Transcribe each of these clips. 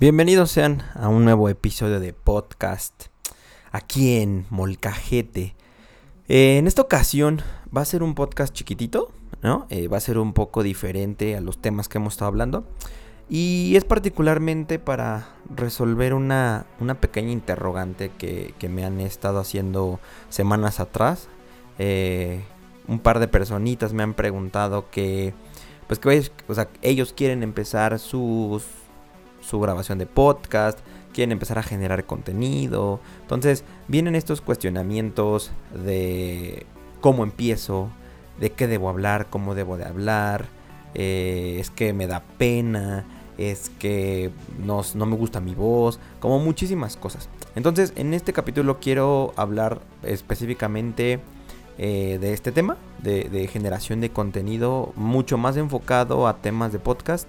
Bienvenidos sean a un nuevo episodio de podcast aquí en Molcajete. Eh, en esta ocasión va a ser un podcast chiquitito, ¿no? Eh, va a ser un poco diferente a los temas que hemos estado hablando. Y es particularmente para resolver una, pequeña interrogante que, me han estado haciendo semanas atrás. Eh, un par de personitas me han preguntado que, pues que o sea, ellos quieren empezar sus su grabación de podcast, quieren empezar a generar contenido. Entonces vienen estos cuestionamientos de cómo empiezo, de qué debo hablar, cómo debo de hablar, eh, es que me da pena, es que no, me gusta mi voz, como muchísimas cosas. Entonces en este capítulo quiero hablar específicamente eh, de este tema, de generación de contenido, mucho más enfocado a temas de podcast.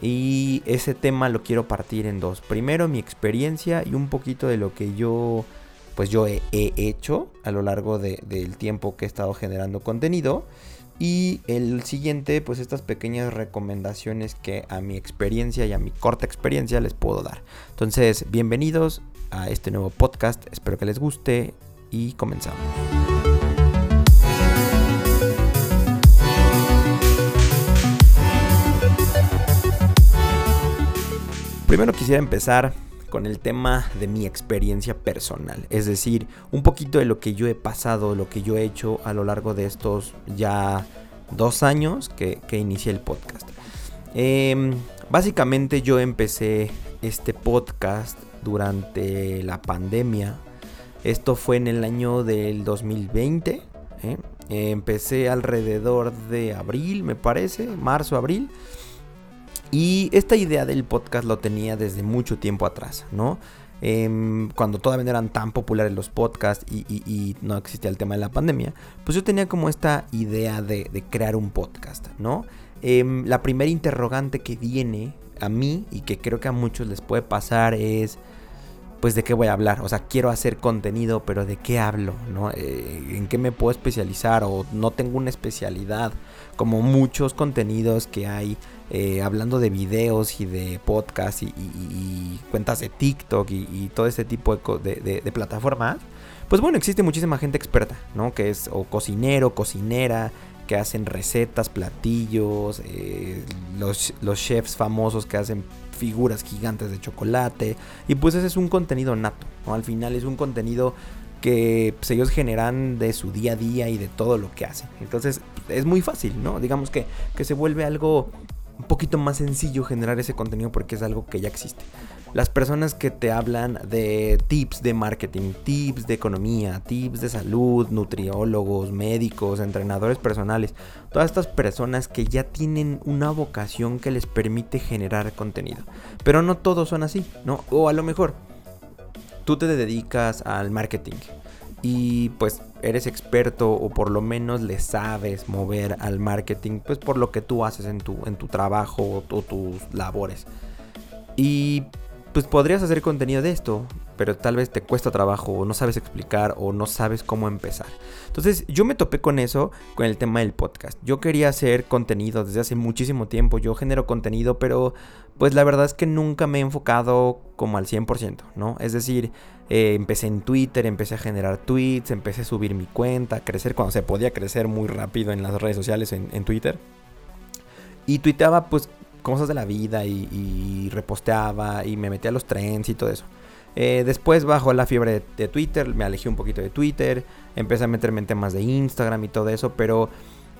Y ese tema lo quiero partir en dos. Primero mi experiencia y un poquito de lo que yo pues yo he, hecho a lo largo del tiempo que he estado generando contenido. Y el siguiente, pues estas pequeñas recomendaciones que a mi experiencia y a mi corta experiencia les puedo dar. Entonces, bienvenidos a este nuevo podcast. Espero que les guste y comenzamos. Primero quisiera empezar con el tema de mi experiencia personal, es decir, un poquito de lo que yo he pasado, lo que yo he hecho a lo largo de estos ya dos años que, inicié el podcast. Em, básicamente yo empecé este podcast durante la pandemia. Esto fue en el año del 2020. ¿eh? Empecé alrededor de abril, me parece, marzo, abril. Y esta idea del podcast lo tenía desde mucho tiempo atrás, ¿no? Em, cuando todavía no eran tan populares los podcasts y, no existía el tema de la pandemia, pues yo tenía como esta idea de, crear un podcast, ¿no? Em, la primera interrogante que viene a mí y que creo que a muchos les puede pasar es, pues de qué voy a hablar, o sea, quiero hacer contenido, pero de qué hablo, ¿no? Eh, ¿En qué me puedo especializar o no tengo una especialidad? Como muchos contenidos que hay eh, hablando de videos y de podcasts y, cuentas de TikTok y, todo ese tipo de, plataformas, pues bueno, existe muchísima gente experta, ¿no? Que es o cocinero, cocinera, que hacen recetas, platillos, eh, los, los chefs famosos que hacen figuras gigantes de chocolate. Y pues ese es un contenido nato, ¿no? Al final es un contenido que pues, ellos generan de su día a día y de todo lo que hacen. Entonces es muy fácil, ¿no? Digamos que, que se vuelve algo un poquito más sencillo generar ese contenido porque es algo que ya existe. Las personas que te hablan de tips de marketing, tips de economía, tips de salud, nutriólogos, médicos, entrenadores personales, todas estas personas que ya tienen una vocación que les permite generar contenido. Pero no todos son así, ¿no? O a lo mejor tú te dedicas al marketing y pues eres experto o por lo menos le sabes mover al marketing, pues por lo que tú haces en tu, en tu trabajo o, tus labores. Y pues podrías hacer contenido de esto, pero tal vez te cuesta trabajo o no sabes explicar o no sabes cómo empezar. Entonces yo me topé con eso, con el tema del podcast. Yo quería hacer contenido desde hace muchísimo tiempo, yo genero contenido, pero pues la verdad es que nunca me he enfocado como al 100%, ¿no? Es decir, eh, empecé en Twitter, empecé a generar tweets, empecé a subir mi cuenta, a crecer cuando se podía crecer muy rápido en las redes sociales en, Twitter. Y tuiteaba pues cosas de la vida y, reposteaba y me metía a los trends y todo eso. Eh, después bajó la fiebre de, Twitter, me alejé un poquito de Twitter, empecé a meterme en temas de Instagram y todo eso, pero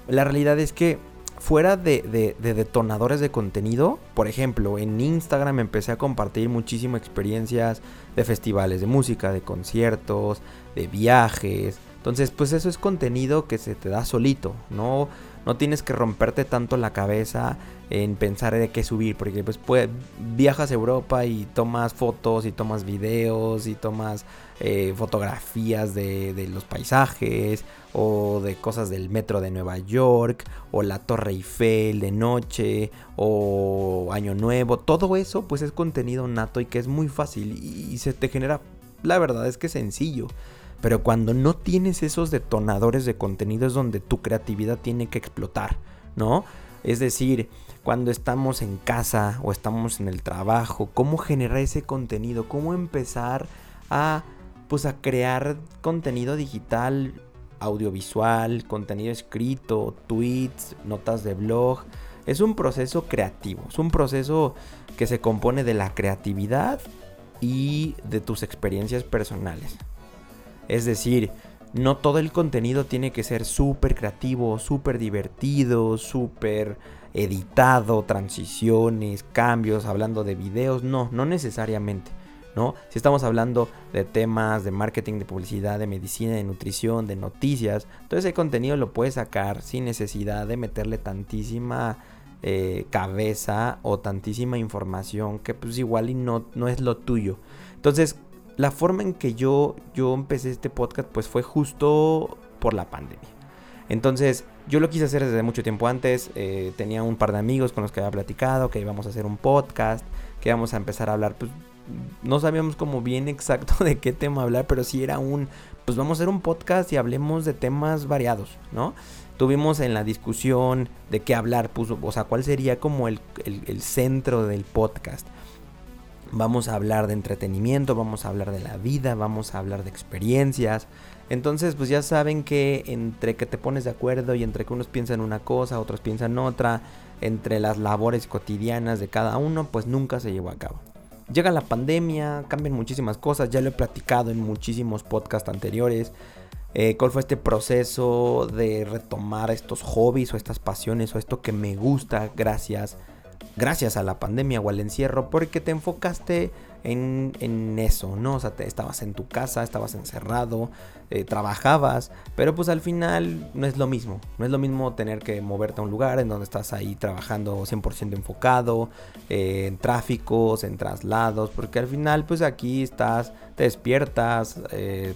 la realidad es que fuera de, detonadores de contenido, por ejemplo, en Instagram empecé a compartir muchísimas experiencias de festivales de música, de conciertos, de viajes. Entonces, pues eso es contenido que se te da solito, no, no tienes que romperte tanto la cabeza en pensar de qué subir, porque pues, viajas a Europa y tomas fotos y tomas videos y tomas eh, fotografías de, los paisajes o de cosas del metro de Nueva York o la Torre Eiffel de noche o Año Nuevo, todo eso pues es contenido nato y que es muy fácil y, se te genera, la verdad es que sencillo. Pero cuando no tienes esos detonadores de contenido es donde tu creatividad tiene que explotar, ¿no? Es decir, cuando estamos en casa o estamos en el trabajo, cómo generar ese contenido, cómo empezar a pues a crear contenido digital, audiovisual, contenido escrito, tweets, notas de blog. Es un proceso creativo, es un proceso que se compone de la creatividad y de tus experiencias personales. Es decir, no todo el contenido tiene que ser súper creativo, súper divertido, súper editado, transiciones, cambios, hablando de videos, no, no necesariamente. ¿no? Si estamos hablando de temas de marketing, de publicidad, de medicina, de nutrición, de noticias, todo ese contenido lo puedes sacar sin necesidad de meterle tantísima eh, cabeza o tantísima información que pues igual y no, no es lo tuyo. Entonces, la forma en que yo, yo empecé este podcast pues fue justo por la pandemia. Entonces, yo lo quise hacer desde mucho tiempo antes. Eh, tenía un par de amigos con los que había platicado que íbamos a hacer un podcast, que íbamos a empezar a hablar. Pues no sabíamos como bien exacto de qué tema hablar, pero sí era un, pues vamos a hacer un podcast y hablemos de temas variados, ¿no? Tuvimos en la discusión de qué hablar, pues, o sea, cuál sería como el, el centro del podcast. Vamos a hablar de entretenimiento, vamos a hablar de la vida, vamos a hablar de experiencias, entonces, pues ya saben que entre que te pones de acuerdo y entre que unos piensan una cosa, otros piensan otra, entre las labores cotidianas de cada uno, pues nunca se llevó a cabo. Llega la pandemia, cambian muchísimas cosas, ya lo he platicado en muchísimos podcasts anteriores. Eh, ¿Cuál fue este proceso de retomar estos hobbies o estas pasiones o esto que me gusta gracias, gracias a la pandemia o al encierro? Porque te enfocaste en, eso, ¿no? O sea, estabas en tu casa, estabas encerrado, eh, trabajabas, pero pues al final no es lo mismo. No es lo mismo tener que moverte a un lugar en donde estás ahí trabajando 100% enfocado, eh, en tráficos, en traslados, porque al final pues aquí estás, te despiertas, eh,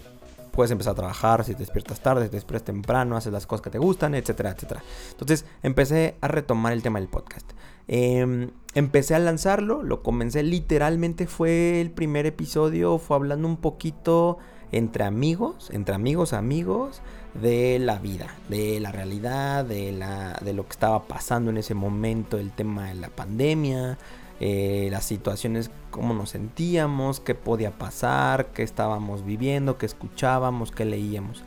puedes empezar a trabajar si te despiertas tarde, te despiertas temprano, haces las cosas que te gustan, etcétera, etcétera. Entonces empecé a retomar el tema del podcast. Em, empecé a lanzarlo, lo comencé literalmente, fue el primer episodio, fue hablando un poquito entre amigos, entre amigos, amigos, de la vida, de la realidad, de, la, de lo que estaba pasando en ese momento, el tema de la pandemia, eh, las situaciones, cómo nos sentíamos, qué podía pasar, qué estábamos viviendo, qué escuchábamos, qué leíamos.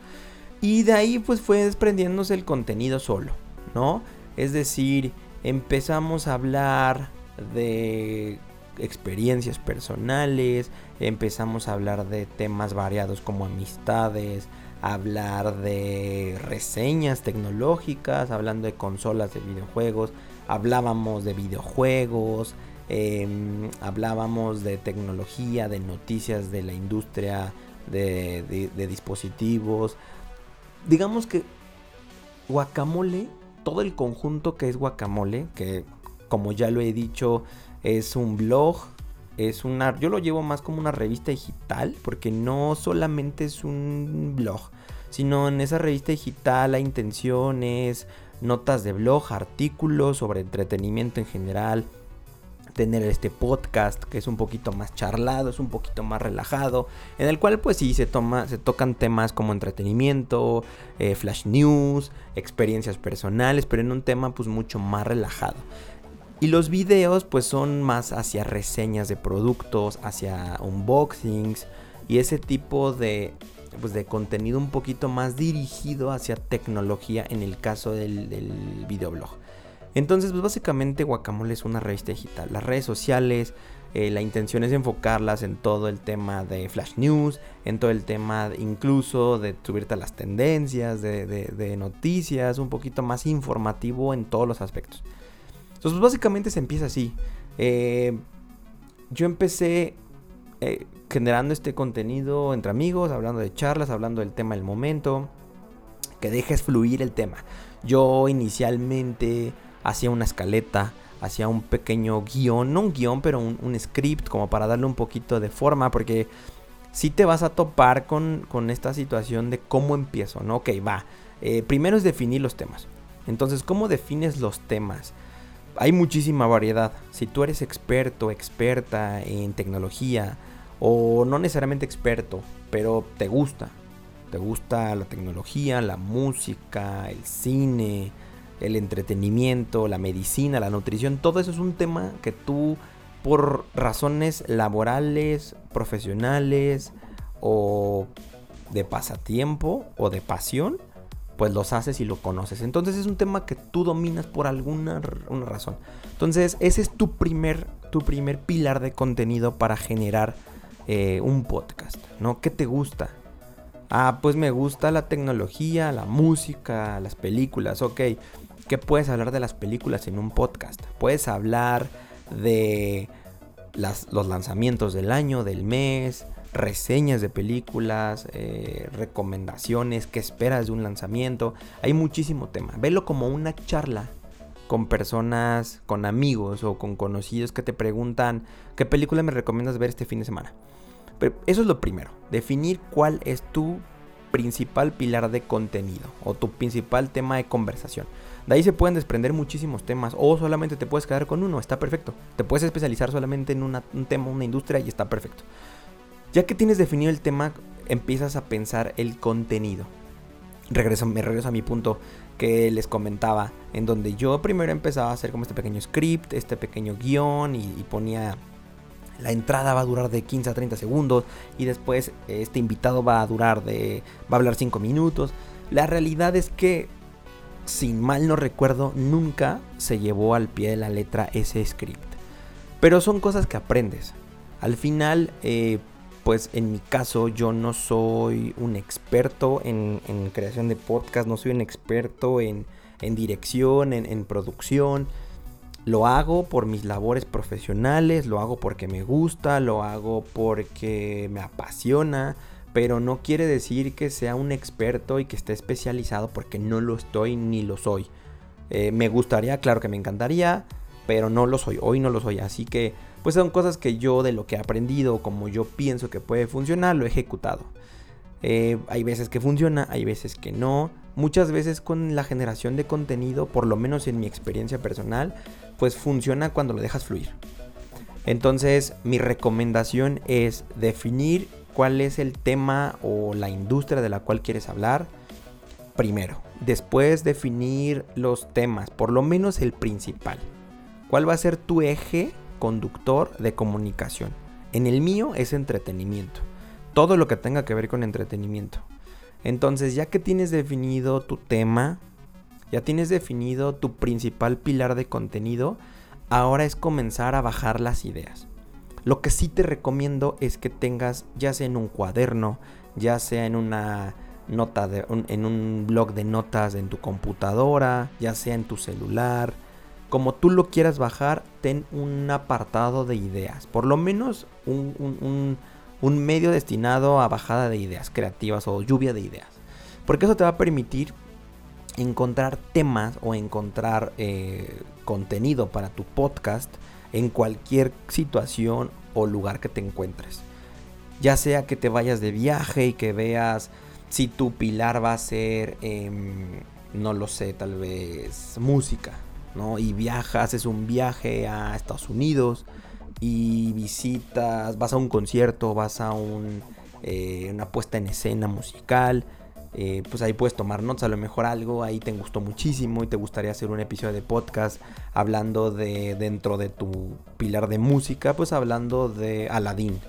Y de ahí pues fue desprendiéndose el contenido solo, ¿no? Es decir, empezamos a hablar de experiencias personales, empezamos a hablar de temas variados como amistades, hablar de reseñas tecnológicas, hablando de consolas de videojuegos, hablábamos de videojuegos, em, hablábamos de tecnología, de noticias de la industria de dispositivos. Digamos que Guacamole todo el conjunto que es Guacamole, que como ya lo he dicho, es un blog, es una, yo lo llevo más como una revista digital, porque no solamente es un blog, sino en esa revista digital hay intenciones, notas de blog, artículos sobre entretenimiento en general, tener este podcast que es un poquito más charlado, es un poquito más relajado, en el cual pues sí se toma, se tocan temas como entretenimiento, eh, flash news, experiencias personales, pero en un tema pues mucho más relajado. Y los videos pues son más hacia reseñas de productos, hacia unboxings y ese tipo de, pues, de contenido un poquito más dirigido hacia tecnología en el caso del, del videoblog. Entonces, pues básicamente Guacamole es una revista digital. Las redes sociales, eh, la intención es enfocarlas en todo el tema de flash news, en todo el tema incluso de subirte a las tendencias, de, noticias, un poquito más informativo en todos los aspectos. Entonces, pues básicamente se empieza así. Eh, yo empecé eh, generando este contenido entre amigos, hablando de charlas, hablando del tema del momento, que dejes fluir el tema. Yo inicialmente hacía una escaleta, hacía un pequeño guion, no un guion, pero un, script como para darle un poquito de forma, porque si te vas a topar con, esta situación de cómo empiezo, ¿no? Ok, va. Eh, primero es definir los temas. Entonces, ¿cómo defines los temas? Hay muchísima variedad. Si tú eres experto, experta en tecnología, o no necesariamente experto, pero te gusta. Te gusta la tecnología, la música, el cine, el entretenimiento, la medicina, la nutrición, todo eso es un tema que tú por razones laborales, profesionales o de pasatiempo o de pasión, pues los haces y lo conoces. Entonces es un tema que tú dominas por alguna una razón. Entonces ese es tu primer, tu primer pilar de contenido para generar eh, un podcast, ¿no? ¿Qué te gusta? Ah, pues me gusta la tecnología, la música, las películas, ok. ¿Qué puedes hablar de las películas en un podcast? Puedes hablar de los lanzamientos del año, del mes, reseñas de películas, eh, recomendaciones, qué esperas de un lanzamiento. Hay muchísimo tema. Velo como una charla con personas, con amigos o con conocidos que te preguntan qué película me recomiendas ver este fin de semana. Eso es lo primero, definir cuál es tu principal pilar de contenido o tu principal tema de conversación. De ahí se pueden desprender muchísimos temas o solamente te puedes quedar con uno, está perfecto. Te puedes especializar solamente en un tema, una industria y está perfecto. Ya que tienes definido el tema, empiezas a pensar el contenido. Regreso, me regreso a mi punto que les comentaba, en donde yo primero empezaba a hacer como este pequeño script, este pequeño guion y, ponía la entrada va a durar de 15 a 30 segundos y después este invitado va a durar de va a hablar 5 minutos. La realidad es que sin mal no recuerdo nunca se llevó al pie de la letra ese script. Pero son cosas que aprendes. Al final eh, pues en mi caso yo no soy un experto en, creación de podcast, no soy un experto en, dirección, en, producción. Lo hago por mis labores profesionales, lo hago porque me gusta, lo hago porque me apasiona, pero no quiere decir que sea un experto y que esté especializado porque no lo estoy ni lo soy. Eh, me gustaría, claro que me encantaría, pero no lo soy, hoy no lo soy, así que pues son cosas que yo de lo que he aprendido, como yo pienso que puede funcionar, lo he ejecutado. Eh, hay veces que funciona, hay veces que no. Muchas veces con la generación de contenido, por lo menos en mi experiencia personal, pues funciona cuando lo dejas fluir. Entonces mi recomendación es definir cuál es el tema o la industria de la cual quieres hablar primero. Después definir los temas, por lo menos el principal. ¿Cuál va a ser tu eje conductor de comunicación. En el mío es entretenimiento. Todo lo que tenga que ver con entretenimiento. Entonces, ya que tienes definido tu tema, ya tienes definido tu principal pilar de contenido, ahora es comenzar a bajar las ideas. Lo que sí te recomiendo es que tengas, ya sea en un cuaderno, ya sea en una nota de, en un blog de notas en tu computadora, ya sea en tu celular, como tú lo quieras bajar, ten un apartado de ideas. Por lo menos un, medio destinado a bajada de ideas creativas o lluvia de ideas. Porque eso te va a permitir encontrar temas o encontrar eh, contenido para tu podcast en cualquier situación o lugar que te encuentres. Ya sea que te vayas de viaje y que veas si tu pilar va a ser, em, no lo sé, tal vez música. Y viajas, haces un viaje a Estados Unidos y visitas, vas a un concierto, vas a eh, una puesta en escena musical. Eh, pues ahí puedes tomar notas, a lo mejor algo ahí te gustó muchísimo y te gustaría hacer un episodio de podcast hablando de dentro de tu pilar de música, pues hablando de Aladdin,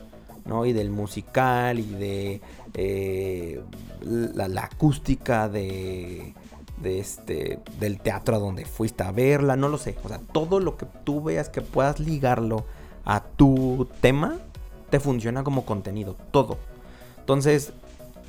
¿no? Y del musical y de eh, la acústica de de este, del teatro a donde fuiste a verla, no lo sé. O sea, todo lo que tú veas que puedas ligarlo a tu tema, te funciona como contenido, todo. Entonces,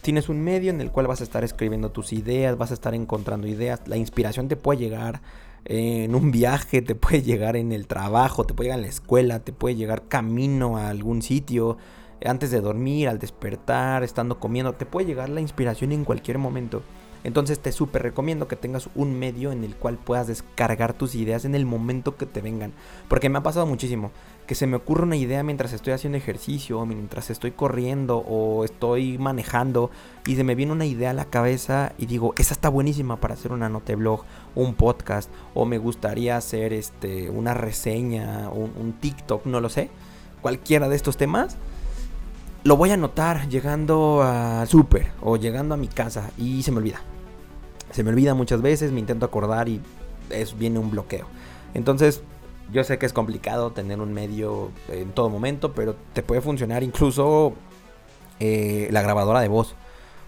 tienes un medio en el cual vas a estar escribiendo tus ideas, vas a estar encontrando ideas, la inspiración te puede llegar en un viaje, te puede llegar en el trabajo, te puede llegar en la escuela, te puede llegar camino a algún sitio, antes de dormir, al despertar, estando comiendo, te puede llegar la inspiración en cualquier momento. Entonces te súper recomiendo que tengas un medio en el cual puedas descargar tus ideas en el momento que te vengan. Porque me ha pasado muchísimo que se me ocurre una idea mientras estoy haciendo ejercicio, mientras estoy corriendo o estoy manejando y se me viene una idea a la cabeza y digo, esa está buenísima para hacer una nota blog, un podcast o me gustaría hacer este una reseña, un, un TikTok, no lo sé, cualquiera de estos temas lo voy a anotar llegando al súper o llegando a mi casa y se me olvida. Se me olvida muchas veces, me intento acordar y es, viene un bloqueo. Entonces, yo sé que es complicado tener un medio en todo momento, pero te puede funcionar incluso eh, la grabadora de voz.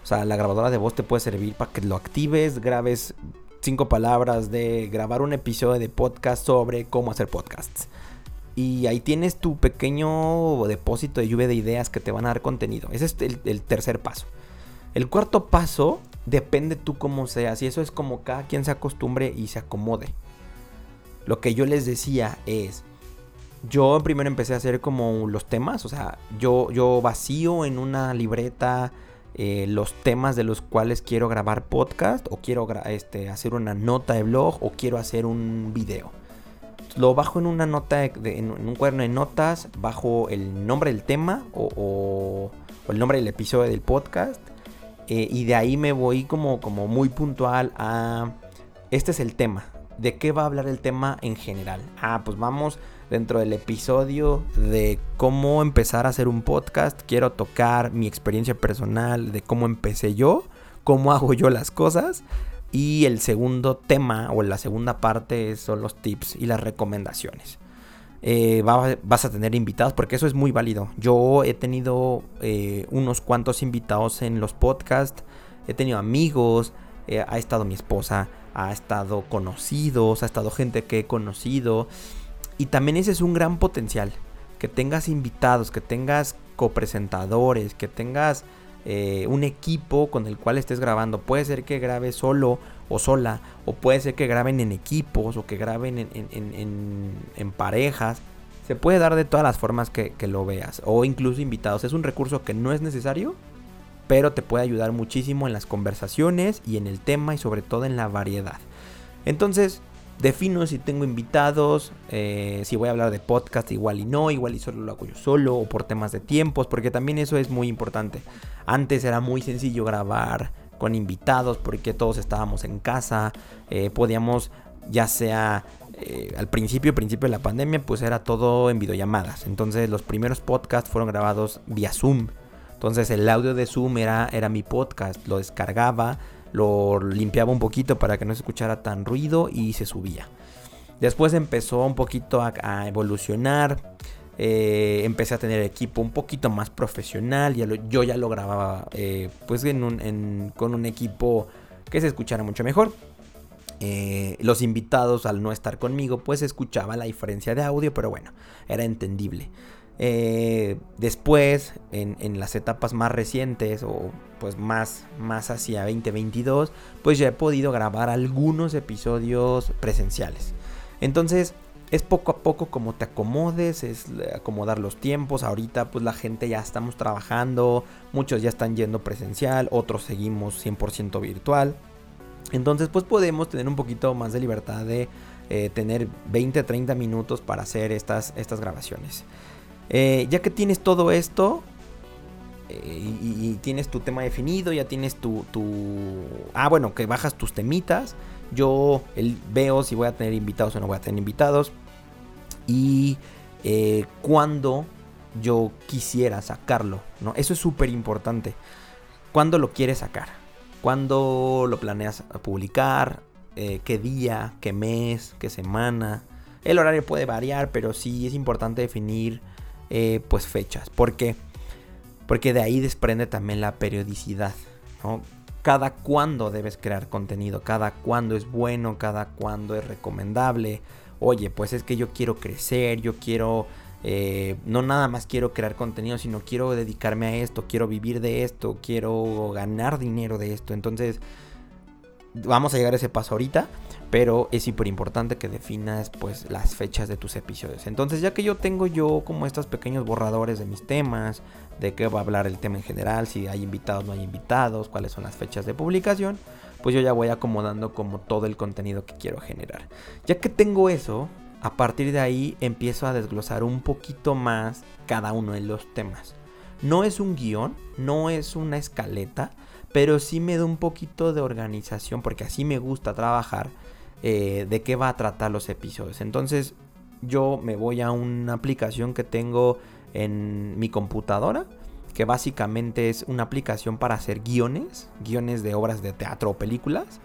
O sea, la grabadora de voz te puede servir para que lo actives, grabes cinco palabras de grabar un episodio de podcast sobre cómo hacer podcasts. Y ahí tienes tu pequeño depósito de lluvia de ideas que te van a dar contenido. Ese es el, tercer paso. El cuarto paso depende tú cómo seas. Y eso es como cada quien se acostumbre y se acomode. Lo que yo les decía es, yo primero empecé a hacer como los temas, o sea, yo, yo vacío en una libreta eh, los temas de los cuales quiero grabar podcast o quiero este, hacer una nota de blog o quiero hacer un video. Lo bajo en una nota, en un cuaderno de notas, bajo el nombre del tema o, el nombre del episodio del podcast eh, y de ahí me voy como, como muy puntual a, este es el tema, ¿de qué va a hablar el tema en general? Ah, pues vamos dentro del episodio de cómo empezar a hacer un podcast. Quiero tocar mi experiencia personal de cómo empecé yo, cómo hago yo las cosas. Y el segundo tema o la segunda parte son los tips y las recomendaciones. Eh, vas a tener invitados porque eso es muy válido. Yo he tenido eh, unos cuantos invitados en los podcasts, he tenido amigos, eh, ha estado mi esposa, ha estado conocidos, ha estado gente que he conocido. Y también ese es un gran potencial. Que tengas invitados, que tengas copresentadores, que tengas un equipo con el cual estés grabando. Puede ser que grabes solo o sola, o puede ser que graben en equipos o que graben en, parejas. Se puede dar de todas las formas que, lo veas, o incluso invitados. Es un recurso que no es necesario, pero te puede ayudar muchísimo en las conversaciones y en el tema y sobre todo en la variedad. Entonces, Defino si tengo invitados, eh, si voy a hablar de podcast igual y no, igual y solo lo hago yo solo o por temas de tiempos, porque también eso es muy importante. Antes era muy sencillo grabar con invitados porque todos estábamos en casa, eh, podíamos ya sea eh, al principio, principio de la pandemia, pues era todo en videollamadas. Entonces los primeros podcasts fueron grabados vía Zoom. Entonces el audio de Zoom era, era mi podcast, lo descargaba lo limpiaba un poquito para que no se escuchara tan ruido y se subía. Después empezó un poquito a, evolucionar. Eh, empecé a tener equipo un poquito más profesional. yo ya lo grababa eh, pues con un equipo que se escuchara mucho mejor. Eh, los invitados al no estar conmigo pues escuchaba la diferencia de audio, pero bueno, era entendible. Después, en, las etapas más recientes o pues más, más hacia 2022, pues ya he podido grabar algunos episodios presenciales. Entonces, es poco a poco como te acomodes, es acomodar los tiempos. Ahorita pues la gente ya estamos trabajando, muchos ya están yendo presencial, otros seguimos 100% virtual. Entonces pues podemos tener un poquito más de libertad de eh, tener 20-30 minutos para hacer estas, estas grabaciones. Eh, ya que tienes todo esto eh, y, tienes tu tema definido, ya tienes tu, Ah, bueno, que bajas tus temitas. Yo veo si voy a tener invitados o no voy a tener invitados. Y eh, cuando yo quisiera sacarlo, ¿no? Eso es súper importante. ¿Cuándo lo quieres sacar? ¿Cuándo lo planeas publicar? ¿Qué día? ¿Qué mes? ¿Qué semana? El horario puede variar, pero sí es importante definir eh, pues fechas. ¿Por qué? Porque de ahí desprende también la periodicidad. Cada cuándo debes crear contenido, cada cuándo es bueno, cada cuándo es recomendable. Oye, pues es que yo quiero crecer, yo quiero... Eh, no nada más quiero crear contenido, sino quiero dedicarme a esto, quiero vivir de esto, quiero ganar dinero de esto. Entonces, vamos a llegar a ese paso ahorita, pero es súper importante que definas pues las fechas de tus episodios. Entonces ya que yo tengo yo como estos pequeños borradores de mis temas, de qué va a hablar el tema en general, si hay invitados no hay invitados, cuáles son las fechas de publicación, pues yo ya voy acomodando como todo el contenido que quiero generar. Ya que tengo eso, a partir de ahí empiezo a desglosar un poquito más cada uno de los temas. No es un guion, no es una escaleta, pero sí me da un poquito de organización porque así me gusta trabajar eh, de qué va a tratar los episodios. Entonces yo me voy a una aplicación que tengo en mi computadora que básicamente es una aplicación para hacer guiones, guiones de obras de teatro o películas.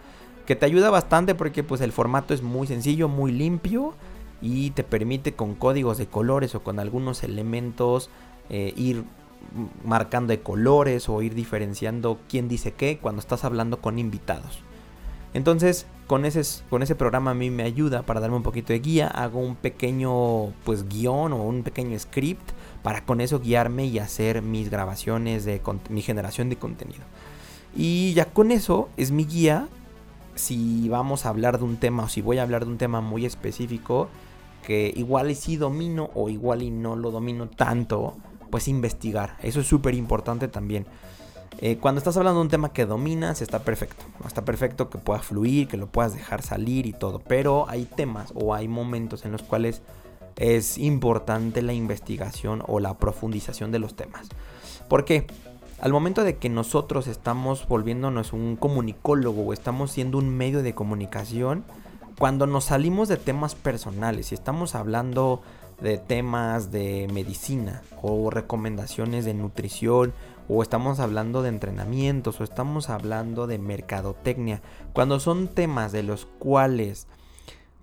que te ayuda bastante porque pues el formato es muy sencillo, muy limpio y te permite con códigos de colores o con algunos elementos eh, ir marcando de colores o ir diferenciando quién dice qué cuando estás hablando con invitados. Entonces, con ese, con ese programa a mí me ayuda para darme un poquito de guía. Hago un pequeño pues guion o un pequeño script para con eso guiarme y hacer mis grabaciones de mi generación de contenido. Y ya con eso es mi guía si vamos a hablar de un tema o si voy a hablar de un tema muy específico que igual y sí domino o igual y no lo domino tanto, pues investigar. Eso es súper importante también. Eh, cuando estás hablando de un tema que dominas, está perfecto. Está perfecto que pueda fluir, que lo puedas dejar salir y todo. Pero hay temas o hay momentos en los cuales es importante la investigación o la profundización de los temas. ¿Por qué? Al momento de que nosotros estamos volviéndonos un comunicólogo o estamos siendo un medio de comunicación, cuando nos salimos de temas personales y estamos hablando de temas de medicina o recomendaciones de nutrición o estamos hablando de entrenamientos o estamos hablando de mercadotecnia, cuando son temas de los cuales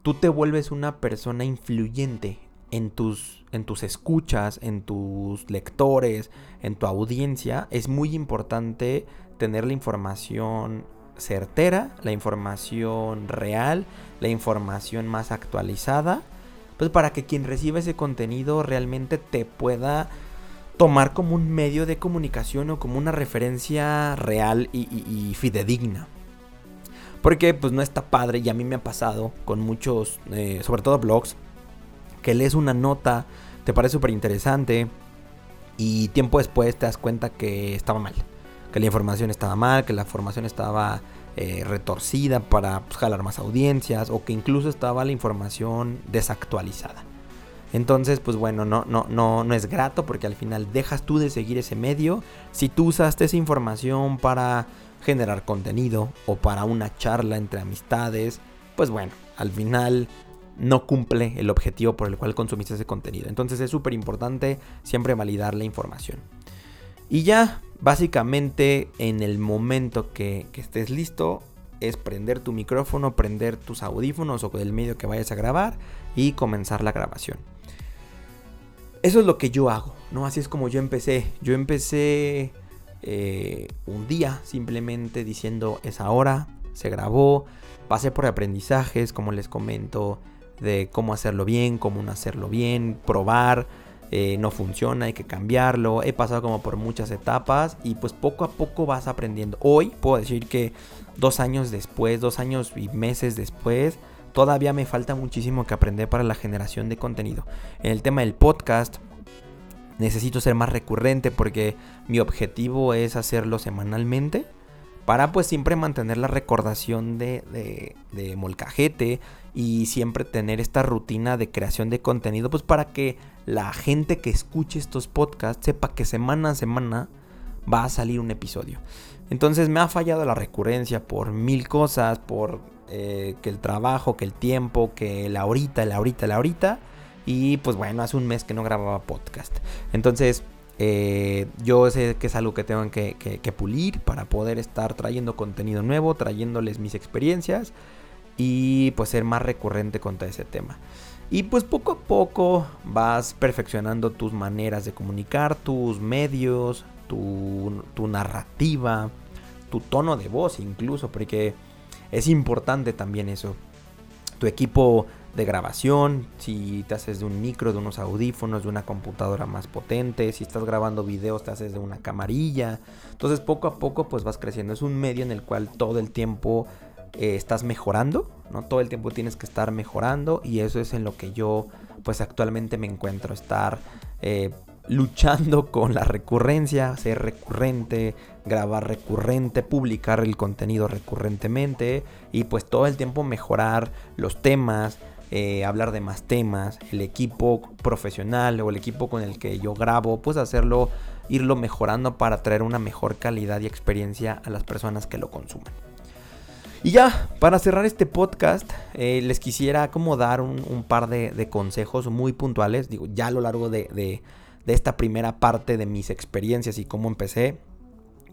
tú te vuelves una persona influyente en tus, en tus escuchas, en tus lectores, en tu audiencia, es muy importante tener la información certera, la información real, la información más actualizada, pues para que quien reciba ese contenido realmente te pueda tomar como un medio de comunicación o como una referencia real y, fidedigna. Porque pues no está padre y a mí me ha pasado con muchos, eh, sobre todo blogs, que lees una nota, te parece súper interesante y tiempo después te das cuenta que estaba mal, que la información estaba mal, que la información estaba eh, retorcida para pues, jalar más audiencias o que incluso estaba la información desactualizada. Entonces, pues bueno, no, no, no, no es grato porque al final dejas tú de seguir ese medio. Si tú usaste esa información para generar contenido o para una charla entre amistades, pues bueno, al final no cumple el objetivo por el cual consumiste ese contenido. Entonces es súper importante siempre validar la información. Y ya, básicamente en el momento que, estés listo, es prender tu micrófono, prender tus audífonos o el medio que vayas a grabar y comenzar la grabación. Eso es lo que yo hago, ¿no? Así es como yo empecé. Yo empecé eh, un día simplemente diciendo es ahora, se grabó, pasé por aprendizajes, como les comento, de cómo hacerlo bien, cómo no hacerlo bien, probar, eh, no funciona, hay que cambiarlo. He pasado como por muchas etapas y pues poco a poco vas aprendiendo. Hoy puedo decir que dos años después, dos años y meses después, todavía me falta muchísimo que aprender para la generación de contenido. En el tema del podcast, necesito ser más recurrente porque mi objetivo es hacerlo semanalmente para pues siempre mantener la recordación de, de, de, molcajete y siempre tener esta rutina de creación de contenido pues para que la gente que escuche estos podcasts sepa que semana a semana va a salir un episodio. Entonces me ha fallado la recurrencia por mil cosas, por eh, que el trabajo, que el tiempo, que la ahorita, la ahorita, la ahorita. Y pues bueno, hace un mes que no grababa podcast. Entonces eh, yo sé que es algo que tengo que, pulir para poder estar trayendo contenido nuevo, trayéndoles mis experiencias y pues ser más recurrente con todo ese tema. Y pues poco a poco vas perfeccionando tus maneras de comunicar, tus medios, tu, narrativa, tu tono de voz incluso, porque es importante también eso. Tu equipo de grabación, si te haces de un micro, de unos audífonos, de una computadora más potente, si estás grabando videos te haces de una camarilla. Entonces poco a poco pues vas creciendo. Es un medio en el cual todo el tiempo eh, estás mejorando, ¿no? Todo el tiempo tienes que estar mejorando y eso es en lo que yo pues actualmente me encuentro, estar eh, luchando con la recurrencia, ser recurrente, grabar recurrente, publicar el contenido recurrentemente y pues todo el tiempo mejorar los temas, eh, hablar de más temas, el equipo profesional o el equipo con el que yo grabo, pues hacerlo, irlo mejorando para traer una mejor calidad y experiencia a las personas que lo consuman. Y ya, para cerrar este podcast, eh, les quisiera como dar un, par de, consejos muy puntuales, digo, ya a lo largo de, esta primera parte de mis experiencias y cómo empecé.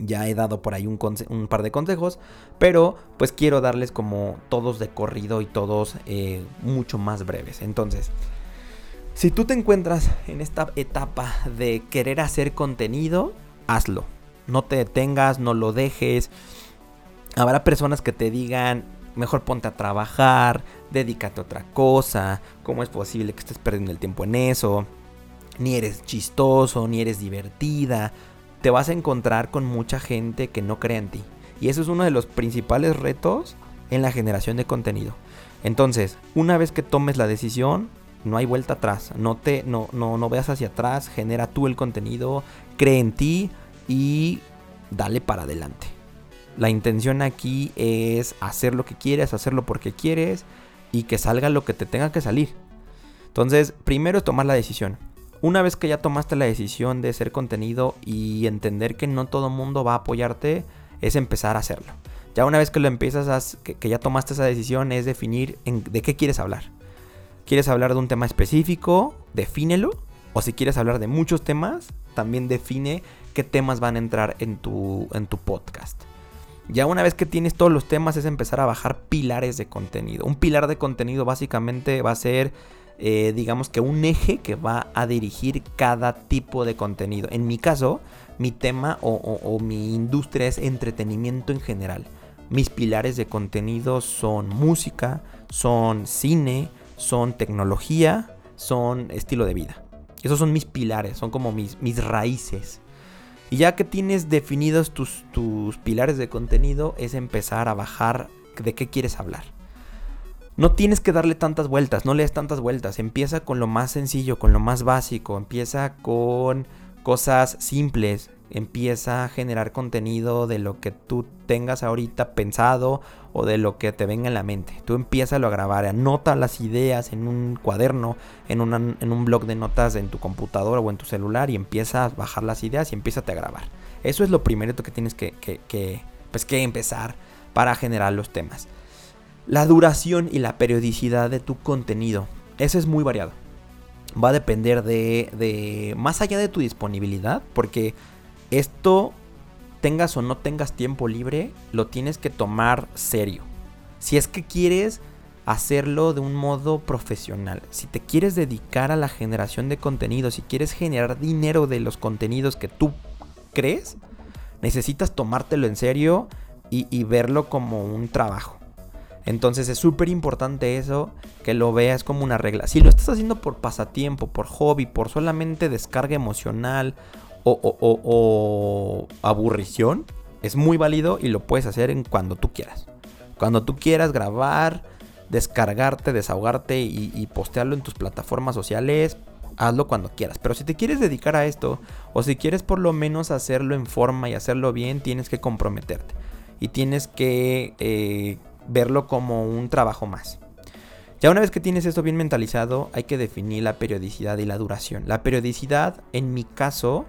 Ya he dado por ahí un, un, par de consejos, pero pues quiero darles como todos de corrido y todos eh, mucho más breves. Entonces, si tú te encuentras en esta etapa de querer hacer contenido, hazlo. No te detengas, no lo dejes. Habrá personas que te digan, mejor ponte a trabajar, dedícate a otra cosa, cómo es posible que estés perdiendo el tiempo en eso, ni eres chistoso, ni eres divertida, te vas a encontrar con mucha gente que no cree en ti. Y eso es uno de los principales retos en la generación de contenido. Entonces, una vez que tomes la decisión, no hay vuelta atrás. No te no, no, no veas hacia atrás, genera tú el contenido, cree en ti y dale para adelante. La intención aquí es hacer lo que quieres, hacerlo porque quieres y que salga lo que te tenga que salir. Entonces, primero es tomar la decisión. Una vez que ya tomaste la decisión de hacer contenido y entender que no todo mundo va a apoyarte, es empezar a hacerlo. Ya una vez que lo empiezas a, que, ya tomaste esa decisión, es definir de qué quieres hablar. ¿Quieres hablar de un tema específico? Defínelo. O si quieres hablar de muchos temas, también define qué temas van a entrar en tu, en tu podcast. Ya una vez que tienes todos los temas es empezar a bajar pilares de contenido. Un pilar de contenido básicamente va a ser, eh, digamos que un eje que va a dirigir cada tipo de contenido. En mi caso, mi tema o, o mi industria es entretenimiento en general. Mis pilares de contenido son música, son cine, son tecnología, son estilo de vida. Esos son mis pilares, son como mis, mis raíces. Y ya que tienes definidos tus, tus pilares de contenido, es empezar a bajar de qué quieres hablar. No tienes que darle tantas vueltas, no le des tantas vueltas. Empieza con lo más sencillo, con lo más básico. Empieza con cosas simples empieza a generar contenido de lo que tú tengas ahorita pensado o de lo que te venga en la mente. Tú empieza a grabar, anota las ideas en un cuaderno, en, en un blog de notas en tu computadora o en tu celular y empieza a bajar las ideas y empieza a grabar. Eso es lo primero que tienes que, pues, que empezar para generar los temas. La duración y la periodicidad de tu contenido. Eso es muy variado. Va a depender de, de más allá de tu disponibilidad, porque esto, tengas o no tengas tiempo libre, lo tienes que tomar serio. Si es que quieres hacerlo de un modo profesional, si te quieres dedicar a la generación de contenido, si quieres generar dinero de los contenidos que tú crees, necesitas tomártelo en serio y, y verlo como un trabajo. Entonces es súper importante eso, que lo veas como una regla. Si lo estás haciendo por pasatiempo, por hobby, por solamente descarga emocional o, aburrición, es muy válido y lo puedes hacer en cuando tú quieras. Cuando tú quieras grabar, descargarte, desahogarte y, y, postearlo en tus plataformas sociales, hazlo cuando quieras. Pero si te quieres dedicar a esto, o si quieres por lo menos hacerlo en forma y hacerlo bien, tienes que comprometerte. Y tienes que eh, verlo como un trabajo más. Ya una vez que tienes esto bien mentalizado, hay que definir la periodicidad y la duración. La periodicidad, en mi caso,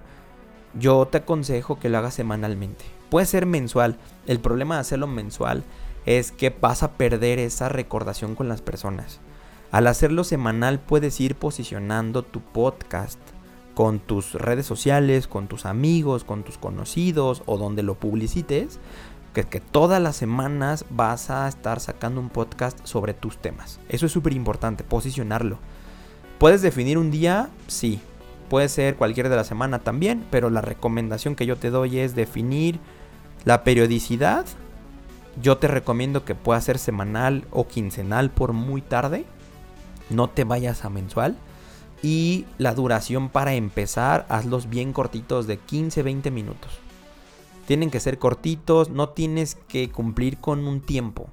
yo te aconsejo que lo hagas semanalmente. Puede ser mensual. El problema de hacerlo mensual es que vas a perder esa recordación con las personas. Al hacerlo semanal puedes ir posicionando tu podcast con tus redes sociales, con tus amigos, con tus conocidos o donde lo publicites. Que, que todas las semanas vas a estar sacando un podcast sobre tus temas. Eso es súper importante, posicionarlo. ¿Puedes definir un día? Sí. Puede ser cualquier de la semana también, pero la recomendación que yo te doy es definir la periodicidad. Yo te recomiendo que pueda ser semanal o quincenal por muy tarde. No te vayas a mensual. Y la duración para empezar, hazlos bien cortitos de 15-20 minutos. Tienen que ser cortitos, no tienes que cumplir con un tiempo.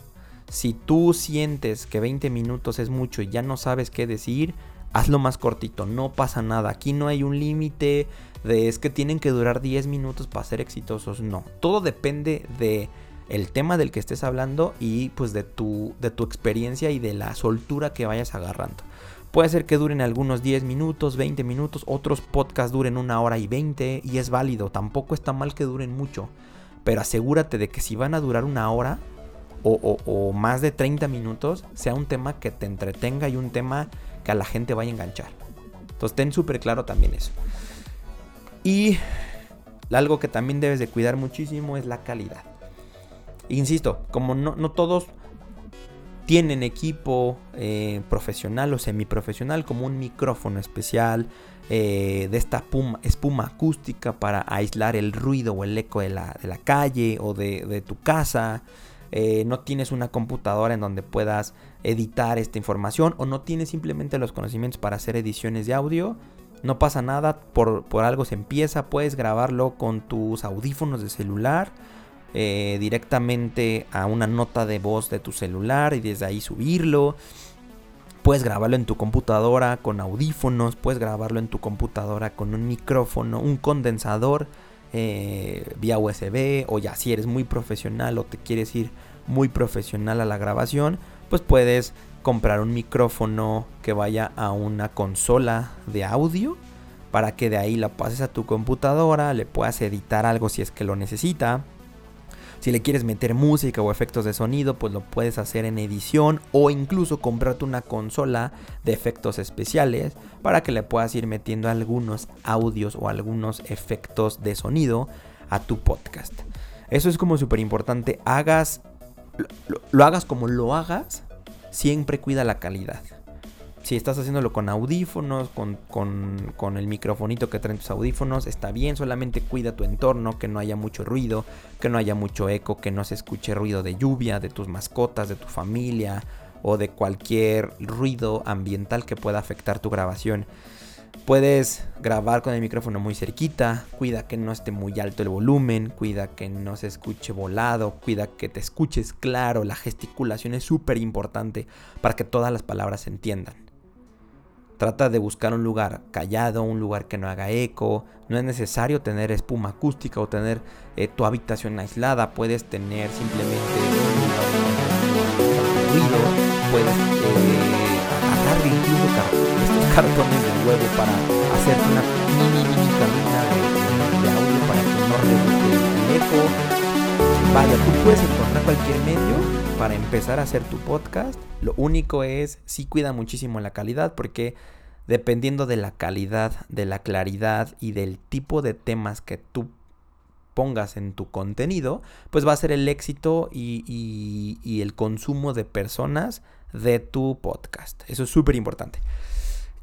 Si tú sientes que 20 minutos es mucho y ya no sabes qué decir, hazlo más cortito, no pasa nada. Aquí no hay un límite de es que tienen que durar 10 minutos para ser exitosos. No, todo depende de el tema del que estés hablando y pues de tu, de tu experiencia y de la soltura que vayas agarrando. Puede ser que duren algunos 10 minutos, 20 minutos, otros podcasts duren una hora y 20 y es válido, tampoco está mal que duren mucho, pero asegúrate de que si van a durar una hora o, o más de 30 minutos, sea un tema que te entretenga y un tema que la gente vaya a enganchar. Entonces ten súper claro también eso. Y algo que también debes de cuidar muchísimo es la calidad. Insisto, como no, todos tienen equipo eh, profesional o semiprofesional como un micrófono especial eh, de esta espuma acústica para aislar el ruido o el eco de la, calle o de, tu casa. Eh, no tienes una computadora en donde puedas editar esta información o no tienes simplemente los conocimientos para hacer ediciones de audio. No pasa nada, por, por algo se empieza, puedes grabarlo con tus audífonos de celular eh, directamente a una nota de voz de tu celular y desde ahí subirlo. Puedes grabarlo en tu computadora con audífonos, puedes grabarlo en tu computadora con un micrófono, un condensador eh, vía USB o ya si eres muy profesional o te quieres ir muy profesional a la grabación, pues puedes comprar un micrófono que vaya a una consola de audio para que de ahí la pases a tu computadora, le puedas editar algo si es que lo necesita si le quieres meter música o efectos de sonido, pues lo puedes hacer en edición o incluso comprarte una consola de efectos especiales para que le puedas ir metiendo algunos audios o algunos efectos de sonido a tu podcast. Eso es como súper importante. Hagas, lo hagas como lo hagas, siempre cuida la calidad si estás haciéndolo con audífonos, con, el microfonito que traen tus audífonos, está bien, solamente cuida tu entorno, que no haya mucho ruido, que no haya mucho eco, que no se escuche ruido de lluvia, de tus mascotas, de tu familia o de cualquier ruido ambiental que pueda afectar tu grabación. Puedes grabar con el micrófono muy cerquita, cuida que no esté muy alto el volumen, cuida que no se escuche volado, cuida que te escuches claro, la gesticulación es súper importante para que todas las palabras se entiendan. Trata de buscar un lugar callado, un lugar que no haga eco. No es necesario tener espuma acústica o tener eh, tu habitación aislada. Puedes tener simplemente cartones de huevo para hacerte una mini, mini cabina de, audio para que no rebote el eco. Vaya, tú puedes encontrar cualquier medio para empezar a hacer tu podcast, lo único es sí cuida muchísimo la calidad porque dependiendo de la calidad, de la claridad y del tipo de temas que tú pongas en tu contenido, pues va a ser el éxito y, y el consumo de personas de tu podcast. Eso es súper importante.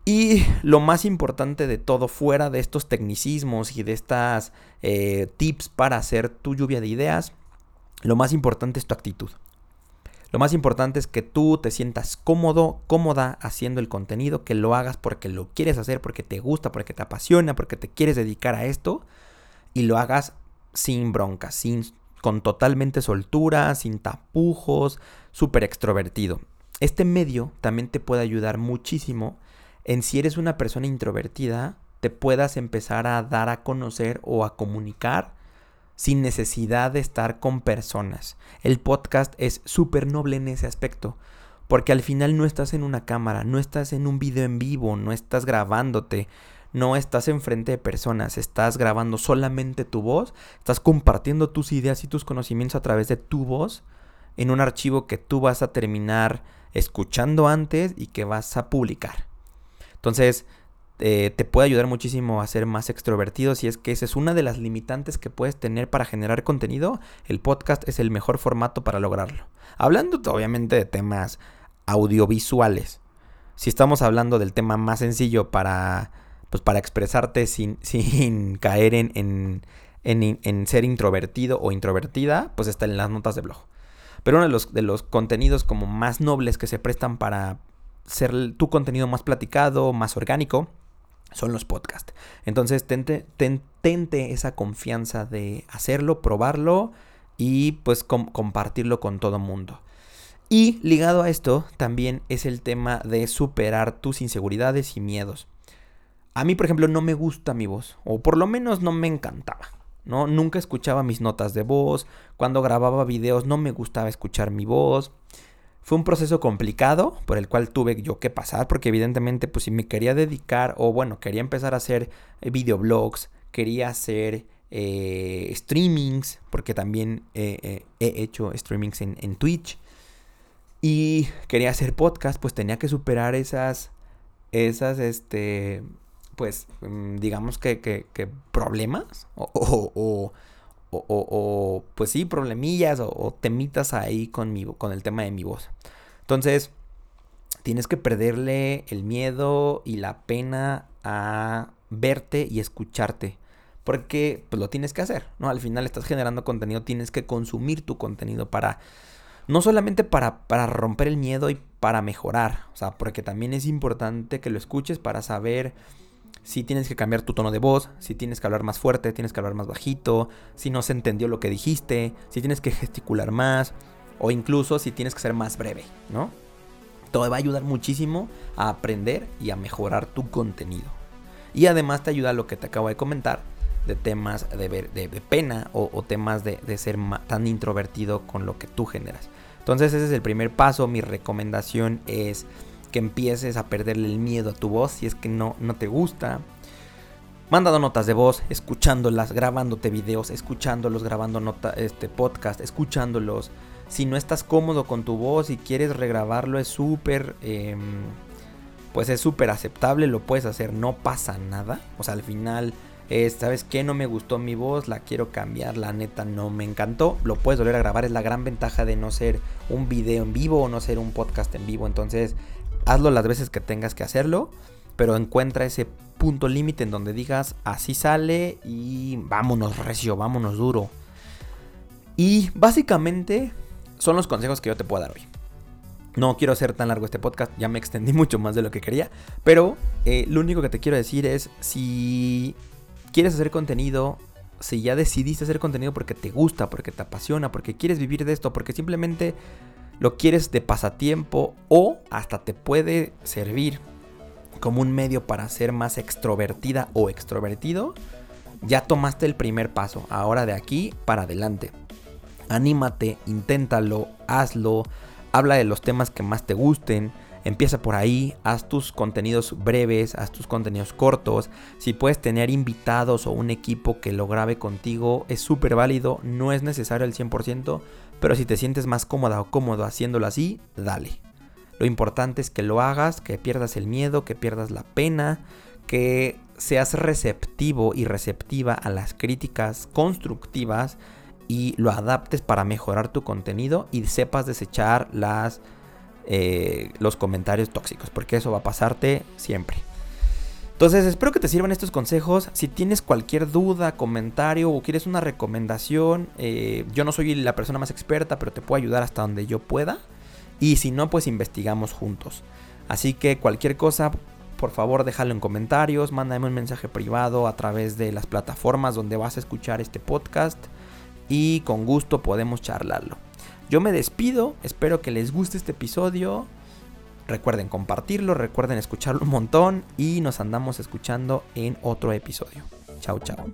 Y lo más importante de todo, fuera de estos tecnicismos y de estas eh, tips para hacer tu lluvia de ideas, lo más importante es tu actitud. Lo más importante es que tú te sientas cómodo, cómoda haciendo el contenido, que lo hagas porque lo quieres hacer, porque te gusta, porque te apasiona, porque te quieres dedicar a esto y lo hagas sin broncas, sin con totalmente soltura, sin tapujos, súper extrovertido. Este medio también te puede ayudar muchísimo en si eres una persona introvertida, te puedas empezar a dar a conocer o a comunicar sin necesidad de estar con personas. El podcast es súper noble en ese aspecto, porque al final no estás en una cámara, no estás en un video en vivo, no estás grabándote, no estás enfrente de personas, estás grabando solamente tu voz, estás compartiendo tus ideas y tus conocimientos a través de tu voz en un archivo que tú vas a terminar escuchando antes y que vas a publicar. Entonces, eh, te puede ayudar muchísimo a ser más extrovertido. Si es que esa es una de las limitantes que puedes tener para generar contenido, el podcast es el mejor formato para lograrlo. Hablando obviamente de temas audiovisuales. Si estamos hablando del tema más sencillo para, pues, para expresarte sin, sin caer en, en, en, ser introvertido o introvertida, pues está en las notas de blog. Pero uno de los, de los contenidos como más nobles que se prestan para ser tu contenido más platicado, más orgánico, son los podcasts. Entonces, tente, tente esa confianza de hacerlo, probarlo y pues compartirlo con todo mundo. Y ligado a esto también es el tema de superar tus inseguridades y miedos. A mí, por ejemplo, no me gusta mi voz, o por lo menos no me encantaba. ¿no? Nunca escuchaba mis notas de voz, cuando grababa videos no me gustaba escuchar mi voz. Fue un proceso complicado por el cual tuve yo que pasar porque evidentemente pues si me quería dedicar o bueno, quería empezar a hacer eh, videoblogs, quería hacer eh, streamings, porque también he hecho streamings en, en, Twitch y quería hacer podcast, pues tenía que superar esas, esas, este, pues, mm, digamos que, que, problemas o, o, o, o, pues sí, problemillas o, temitas ahí con, mi, con el tema de mi voz. Entonces, tienes que perderle el miedo y la pena a verte y escucharte. Porque pues lo tienes que hacer, ¿no? Al final estás generando contenido, tienes que consumir tu contenido para, no solamente para, para romper el miedo y para mejorar, o sea, porque también es importante que lo escuches para saber si tienes que cambiar tu tono de voz, si tienes que hablar más fuerte, tienes que hablar más bajito, si no se entendió lo que dijiste, si tienes que gesticular más, o incluso si tienes que ser más breve, ¿no? Todo va a ayudar muchísimo a aprender y a mejorar tu contenido. Y además te ayuda a lo que te acabo de comentar, de temas de, de, pena o, temas de, ser tan introvertido con lo que tú generas. Entonces ese es el primer paso. Mi recomendación es que empieces a perderle el miedo a tu voz si es que no, no te gusta. Mandando notas de voz, escuchándolas, grabándote videos, escuchándolos, grabando nota, este podcast, escuchándolos. Si no estás cómodo con tu voz y quieres regrabarlo, es súper... Em, pues es súper aceptable, lo puedes hacer, no pasa nada. O sea, al final ¿Sabes qué? No me gustó mi voz, la quiero cambiar, la neta no me encantó. Lo puedes volver a grabar, es la gran ventaja de no ser un video en vivo o no ser un podcast en vivo. Entonces, hazlo las veces que tengas que hacerlo, pero encuentra ese punto límite en donde digas, así sale y vámonos recio, vámonos duro. Y básicamente son los consejos que yo te puedo dar hoy. No quiero hacer tan largo este podcast, ya me extendí mucho más de lo que quería, pero eh, lo único que te quiero decir es si quieres hacer contenido, si ya decidiste hacer contenido porque te gusta, porque te apasiona, porque quieres vivir de esto, porque simplemente lo quieres de pasatiempo o hasta te puede servir como un medio para ser más extrovertida o extrovertido, ya tomaste el primer paso. Ahora de aquí para adelante. Anímate, inténtalo, hazlo, habla de los temas que más te gusten Empieza por ahí, haz tus contenidos breves, haz tus contenidos cortos. Si puedes tener invitados o un equipo que lo grabe contigo, es súper válido, no es necesario el 100%, pero si te sientes más cómoda o cómodo haciéndolo así, dale. Lo importante es que lo hagas, que pierdas el miedo, que pierdas la pena, que seas receptivo y receptiva a las críticas constructivas y lo adaptes para mejorar tu contenido y sepas desechar las eh, los comentarios tóxicos, porque eso va a pasarte siempre. Entonces espero que te sirvan estos consejos. Si tienes cualquier duda, comentario o quieres una recomendación, eh, yo no soy la persona más experta, pero te puedo ayudar hasta donde yo pueda. Y si no, pues investigamos juntos. Así que cualquier cosa, por favor déjalo en comentarios, mándame un mensaje privado a través de las plataformas donde vas a escuchar este podcast y con gusto podemos charlarlo. Yo me despido, espero que les guste este episodio. Recuerden compartirlo, recuerden escucharlo un montón y nos andamos escuchando en otro episodio. Chao, chao.